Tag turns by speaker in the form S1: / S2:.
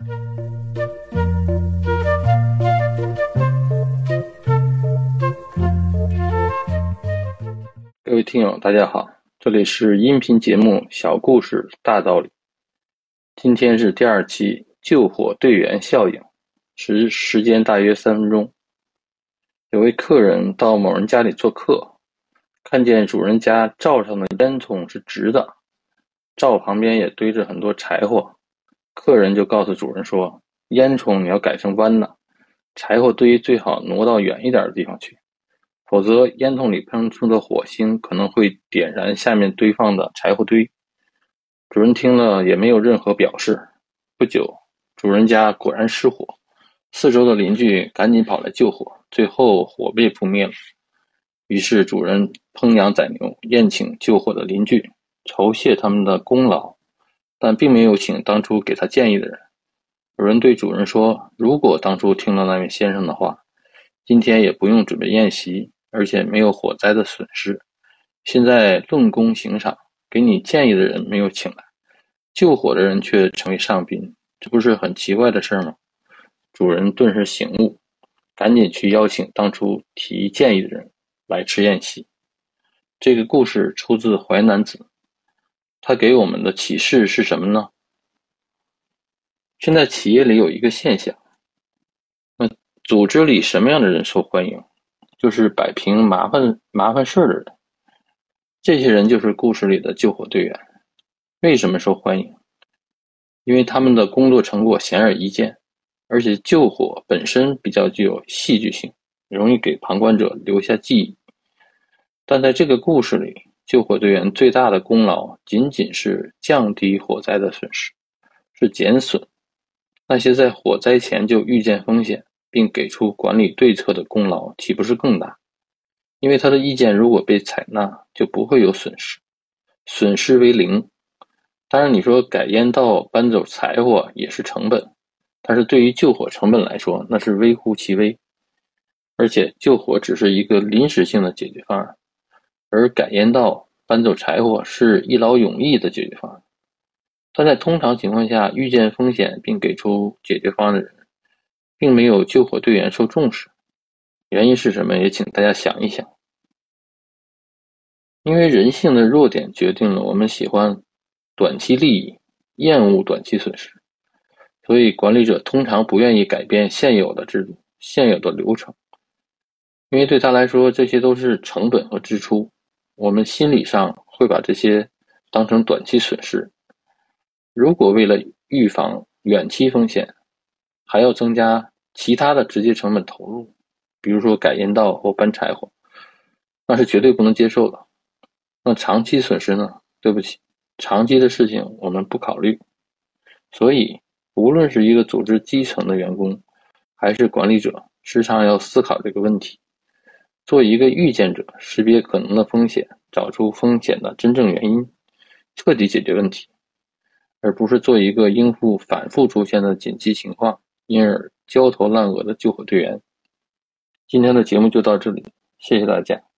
S1: 各位听友，大家好，这里是音频节目《小故事大道理》。今天是第二期救火队员效应，时时间大约三分钟。有位客人到某人家里做客，看见主人家灶上的烟囱是直的，灶旁边也堆着很多柴火。客人就告诉主人说：“烟囱你要改成弯的，柴火堆最好挪到远一点的地方去。”否则，烟囱里喷出的火星可能会点燃下面堆放的柴火堆。主人听了也没有任何表示。不久，主人家果然失火，四周的邻居赶紧跑来救火，最后火被扑灭了。于是，主人烹羊宰牛，宴请救火的邻居，酬谢他们的功劳，但并没有请当初给他建议的人。有人对主人说：“如果当初听了那位先生的话，今天也不用准备宴席。”而且没有火灾的损失，现在论功行赏，给你建议的人没有请来，救火的人却成为上宾，这不是很奇怪的事吗？主人顿时醒悟，赶紧去邀请当初提建议的人来吃宴席。这个故事出自《淮南子》，它给我们的启示是什么呢？现在企业里有一个现象，那组织里什么样的人受欢迎？就是摆平麻烦麻烦事儿的人，这些人就是故事里的救火队员。为什么受欢迎？因为他们的工作成果显而易见，而且救火本身比较具有戏剧性，容易给旁观者留下记忆。但在这个故事里，救火队员最大的功劳仅仅是降低火灾的损失，是减损。那些在火灾前就预见风险。并给出管理对策的功劳岂不是更大？因为他的意见如果被采纳，就不会有损失，损失为零。当然，你说改烟道、搬走柴火也是成本，但是对于救火成本来说，那是微乎其微。而且救火只是一个临时性的解决方案，而改烟道、搬走柴火是一劳永逸的解决方案。但在通常情况下，预见风险并给出解决方案的人。并没有救火队员受重视，原因是什么？也请大家想一想。因为人性的弱点决定了我们喜欢短期利益，厌恶短期损失，所以管理者通常不愿意改变现有的制度、现有的流程，因为对他来说这些都是成本和支出，我们心理上会把这些当成短期损失。如果为了预防远期风险，还要增加其他的直接成本投入，比如说改烟道或搬柴火，那是绝对不能接受的。那长期损失呢？对不起，长期的事情我们不考虑。所以，无论是一个组织基层的员工，还是管理者，时常要思考这个问题，做一个预见者，识别可能的风险，找出风险的真正原因，彻底解决问题，而不是做一个应付反复出现的紧急情况。因而焦头烂额的救火队员。今天的节目就到这里，谢谢大家。